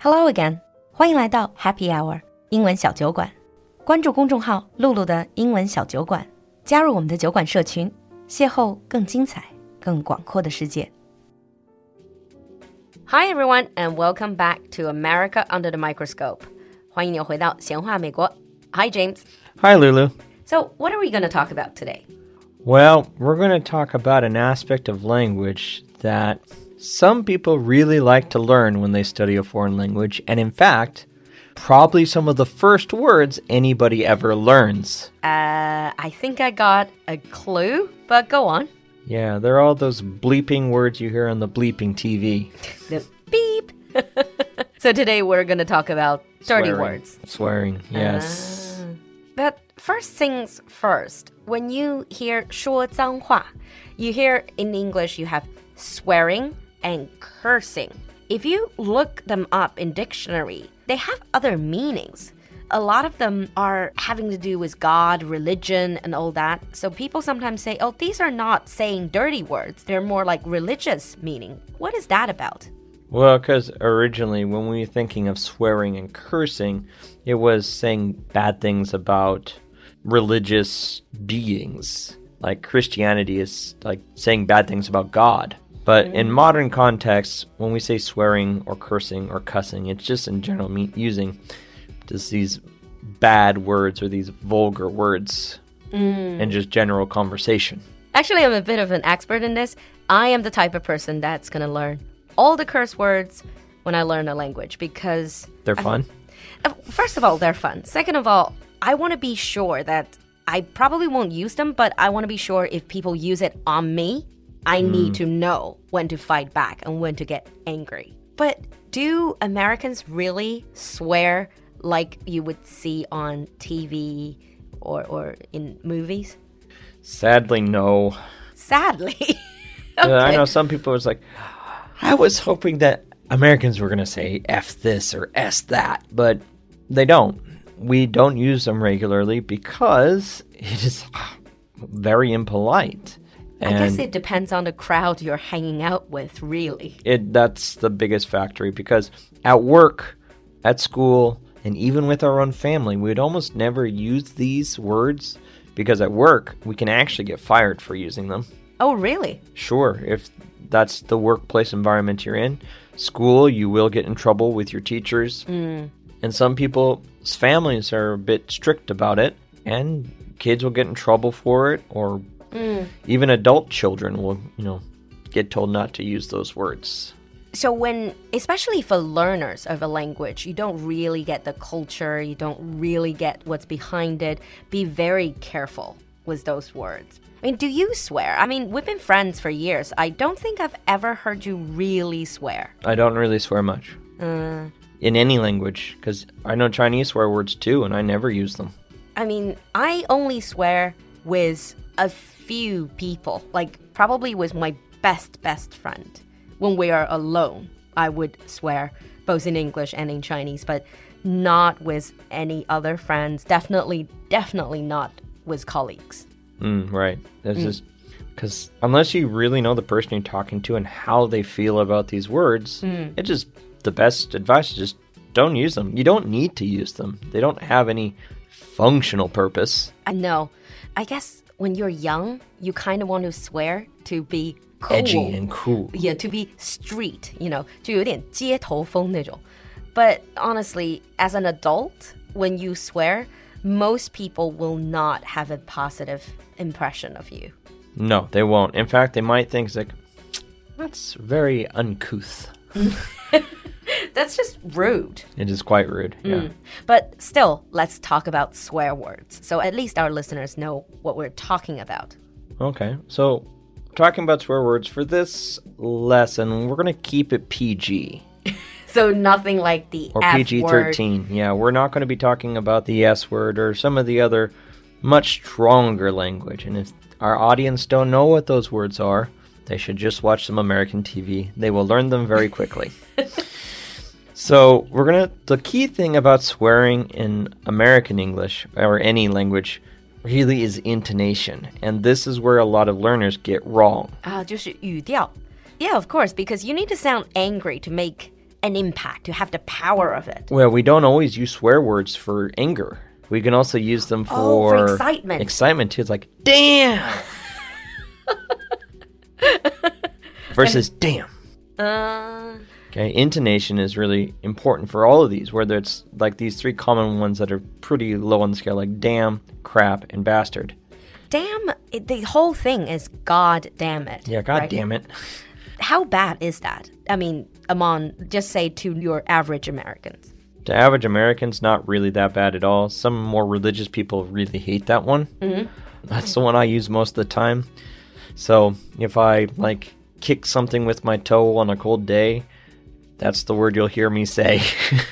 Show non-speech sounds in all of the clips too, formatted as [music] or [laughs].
Hello again，欢迎来到 Happy Hour 英文小酒馆。关注公众号“露露的英文小酒馆”，加入我们的酒馆社群，邂逅更精彩、更广阔的世界。Hi everyone, and welcome back to America Under the Microscope. 欢迎你回到闲话美国。Hi James. Hi Lulu. So, what are we going to talk about today? Well, we're going to talk about an aspect of language that some people really like to learn when they study a foreign language, and in fact, probably some of the first words anybody ever learns. Uh, I think I got a clue, but go on. Yeah, they're all those bleeping words you hear on the bleeping TV. [laughs] The beep. so today we're going to talk about dirty Swearing. words. Swearing, yes. But first things first, when you hear 说脏话, you hear in English you have swearing and cursing. If you look them up in dictionary, they have other meanings. A lot of them are having to do with God, religion, and all that. So people sometimes say, oh, these are not saying dirty words. They're more like religious meaning. What is that about? Well, because originally, when we were thinking of swearing and cursing, it was saying bad things about religious beings. Like Christianity is like saying bad things about God. But in modern contexts, when we say swearing or cursing or cussing, it's just in general me- using just these bad words or these vulgar words in just general conversation. Actually, I'm a bit of an expert in this. I am the type of person that's going to learn all the curse words when I learn a language because, They're fun. uh, first of all, they're fun. Second of all, I want to be sure that I probably won't use them, but I want to be sure if people use it on me, I need to know when to fight back and when to get angry. But do Americans really swear like you would see on TV or, or in movies? Sadly, no. Sadly. [laughs] Uh, I know some people was like, I was hoping that Americans were going to say F this or S that, but they don't. We don't use them regularly because it is very impolite. I guess it depends on the crowd you're hanging out with, really. it that's the biggest factory because at work, at school, and even with our own family, we'd almost never use these words because at work we can actually get fired for using them. Oh, really? Sure, if that's the workplace environment you're in. School, you will get in trouble with your teachers. Mm. And some people's families are a bit strict about it, and kids will get in trouble for it, or Mm. even adult children will, you know, get told not to use those words. So, when, especially for learners of a language, you don't really get the culture, you don't really get what's behind it, be very careful with those words. I mean, do you swear? I mean, we've been friends for years. I don't think I've ever heard you really swear. I don't really swear much uh. in any language because I know Chinese swear words too, and I never use them. I mean, I only swear with a few people, like probably with my best, best friend. When we are alone, I would swear both in English and in Chinese, but not with any other friends. Definitely, definitely not with colleagues. Mm, right. That's just because unless you really know the person you're talking to and how they feel about these words, it's just the best advice is just don't use them. You don't need to use them. They don't have any functional purpose. I know. I guess when you're young, you kind of want to swear to be cool. Edgy and cool. yeah, to be street, you know, 就有点街头风那种. But honestly, as an adult, when you swear, most people will not have a positive impression of you. No, they won't. In fact, they might think it's like that's very uncouth. [laughs] That's just rude. It is quite rude. Yeah. Mm. But still, let's talk about swear words. So at least our listeners know what we're talking about. Okay. So, talking about swear words for this lesson, we're going to keep it PG. [laughs] So nothing like the or PG. 13. Yeah, we're not going to be talking about the S word or some of the other much stronger language. And if our audience don't know what those words are, they should just watch some American TV. They will learn them very quickly. [laughs] so, we're going to the key thing about swearing in American English or any language really is intonation. And this is where a lot of learners get wrong. 啊，就是语调. Yeah, of course, because you need to sound angry to make an impact, to have the power of it. Well, we don't always use swear words for anger. We can also use them for, Oh, for excitement. Excitement too. It's like, damn. [laughs] [laughs] Versus damn. Uh, Okay, intonation is really important for all of these, whether it's like these three common ones that are pretty low on the scale, like damn, crap, and bastard. damn, it, the whole thing is God damn it. Yeah, god right? damn it. How bad is that? I mean, among, just say to your average Americans. To average Americans, not really that bad at all. Some more religious people really hate that one. Mm-hmm. That's the one I use most of the time. So if I like kick something with my toe on a cold day, that's the word you'll hear me say.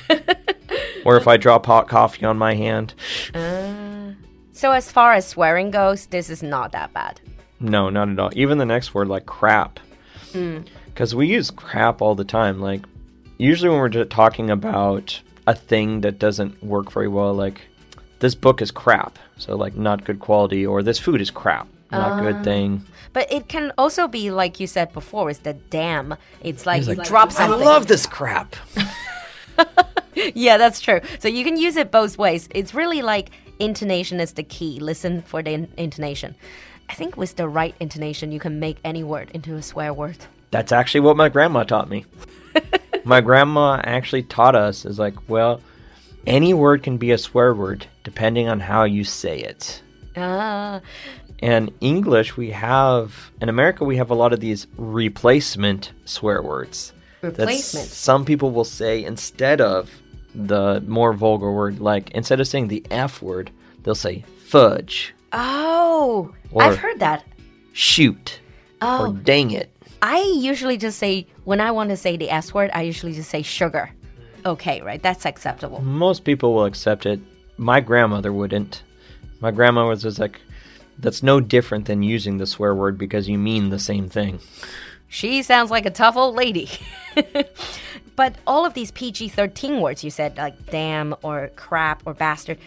[laughs] or if I drop hot coffee on my hand, uh, So, as far as swearing goes, this is not that bad. no, not at all. Even the next word, like crap, mm. because we use crap all the time. Like usually when we're just talking about a thing that doesn't work very well, like this book is crap, so like not good quality, or this food is crap, not good thing. But it can also be, like you said before, is the damn. It's like It's you drop I something. love this crap. [laughs] Yeah, that's true. So you can use it both ways. It's really like intonation is the key. Listen for the in- intonation. I think with the right intonation, you can make any word into a swear word. That's actually what my grandma taught me. [laughs] my grandma actually taught us is like, well, any word can be a swear word depending on how you say it. Ah, And English, we have in America, we have a lot of these replacement swear words. replacement. some people will say instead of the more vulgar word, like instead of saying the F word, they'll say fudge, Oh, I've heard that. shoot, or Oh, dang it. I usually just say when I want to say the S word, I usually just say sugar. Okay, right? That's acceptable. Most people will accept it. My grandmother wouldn't. My grandma was just like, that's no different than using the swear word because you mean the same thing. She sounds like a tough old lady. [laughs] but all of these PG 13 words you said, like damn or crap or bastard,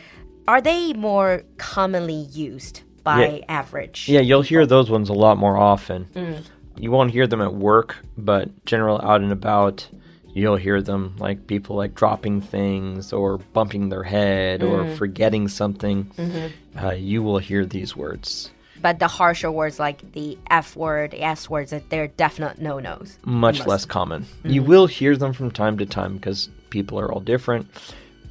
are they more commonly used by Yeah. average? Yeah, you'll hear those ones a lot more often. Mm. You won't hear them at work, but general out and about, you'll hear them like people like dropping things or bumping their head or mm. forgetting something. Mm-hmm. Uh, you will hear these words. But the harsher words like the F word, the S words, that they're definite no nos. Much less common. You mm-hmm. will hear them from time to time because people are all different.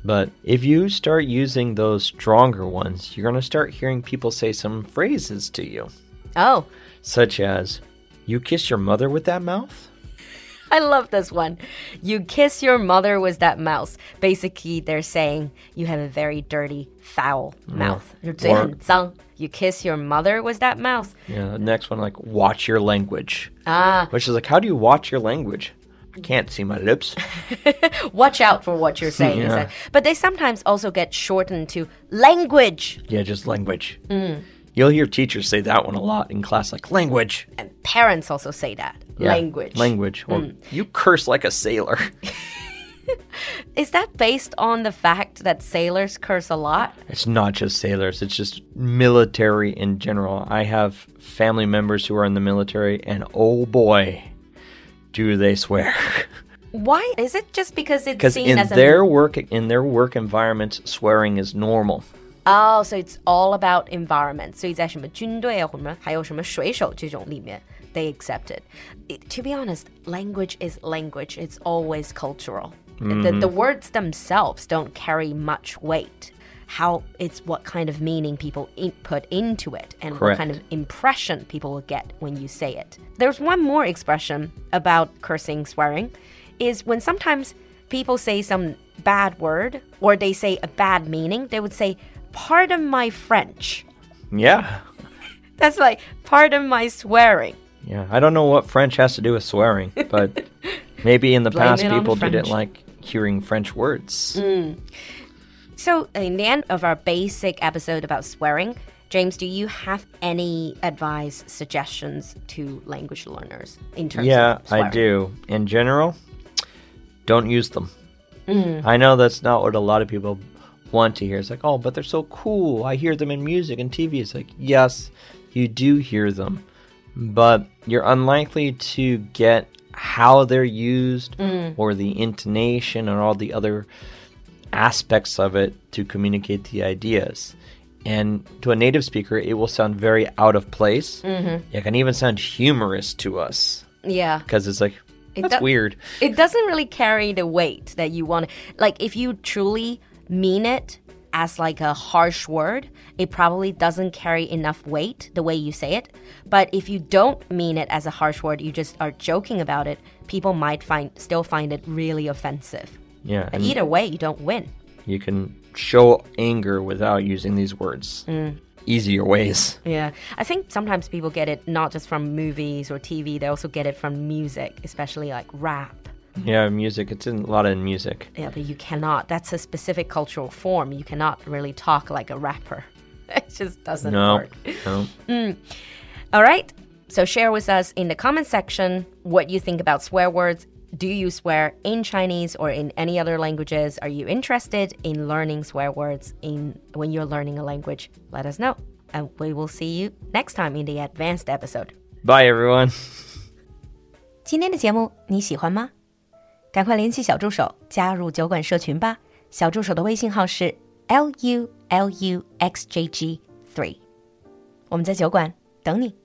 But if you start using those stronger ones, you're going to start hearing people say some phrases to you, Oh, such as, You kiss your mother with that mouth? I love this one. You kiss your mother with that mouse. Basically, they're saying you have a very dirty, foul mm. mouth. Mm. You kiss your mother with that mouse. Yeah, the next one, like, watch your language. Ah. Which is like, how do you watch your language? I can't see my lips. [laughs] Watch out for what you're saying. Yeah. But they sometimes also get shortened to language. Yeah, just language. Mm. You'll hear teachers say that one a lot in class, like language. And parents also say that Yeah, Language. Language. Or, you curse like a sailor. [laughs] Is that based on the fact that sailors curse a lot? It's not just sailors, it's just military in general. I have family members who are in the military, and oh boy, do they swear. [laughs] Why? Is it just because it's Because seen in as a their work in their work environments, swearing is normal. Oh, so it's all about environment. 所以在什么军队啊，或者还有什么水手这种里面 ，they accept it. It- To be honest, language is language. It's always cultural. The, the mm-hmm. words themselves don't carry much weight. How it's what kind of meaning people in, put into it and Correct. what kind of impression people will get when you say it. There's one more expression about cursing, swearing, is when sometimes people say some bad word or they say a bad meaning, they would say, Pardon my French. Yeah. [laughs] That's like, pardon my swearing. Yeah. I don't know what French has to do with swearing, [laughs] but maybe in the past people didn't like hearing French words. So, in the end of our basic episode about swearing, James, do you have any advice, suggestions to language learners in terms Yeah, of swearing? I do. In general, don't use them. Mm. I know that's not what a lot of people want to hear. It's like, oh, but they're so cool. I hear them in music and TV. It's like, yes, you do hear them, but you're unlikely to get how they're used or the intonation and all the other aspects of it to communicate the ideas. And to a native speaker, it will sound very out of place. Mm-hmm. It can even sound humorous to us Yeah. because it's like, It that's do- weird. It doesn't really carry the weight that you want. Like, if you truly mean it as like a harsh word, it probably doesn't carry enough weight the way you say it. But if you don't mean it as a harsh word, you just are joking about it, people might find still find it really offensive. Yeah. But And either way, you don't win. you can show anger without using these words. Mm. Easier ways. Yeah. I think sometimes people get it not just from movies or TV, they also get it from music, especially like rap. Yeah, music. It's in a lot in music. Yeah, but you cannot. That's a specific cultural form. You cannot really talk like a rapper. [laughs] It just doesn't No. work. No. All right. So share with us in the comment section what you think about swear words. Do you swear in Chinese or in any other languages? Are you interested in learning swear words in when you're learning a language? Let us know. And we will see you next time in the advanced episode. Bye, everyone. [laughs] 今天的节目你喜欢吗？ 赶快联系小助手加入酒馆社群吧。小助手的微信号是 l u l u x j g three，我们在酒馆等你。